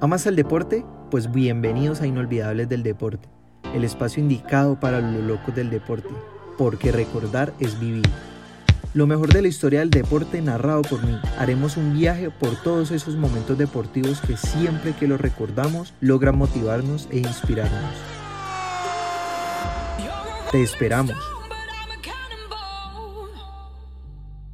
¿Amas el deporte? Pues bienvenidos a Inolvidables del Deporte, el espacio indicado para los locos del deporte, porque recordar es vivir. Lo mejor de la historia del deporte narrado por mí. Haremos un viaje por todos esos momentos deportivos que siempre que los recordamos logran motivarnos e inspirarnos. Te esperamos.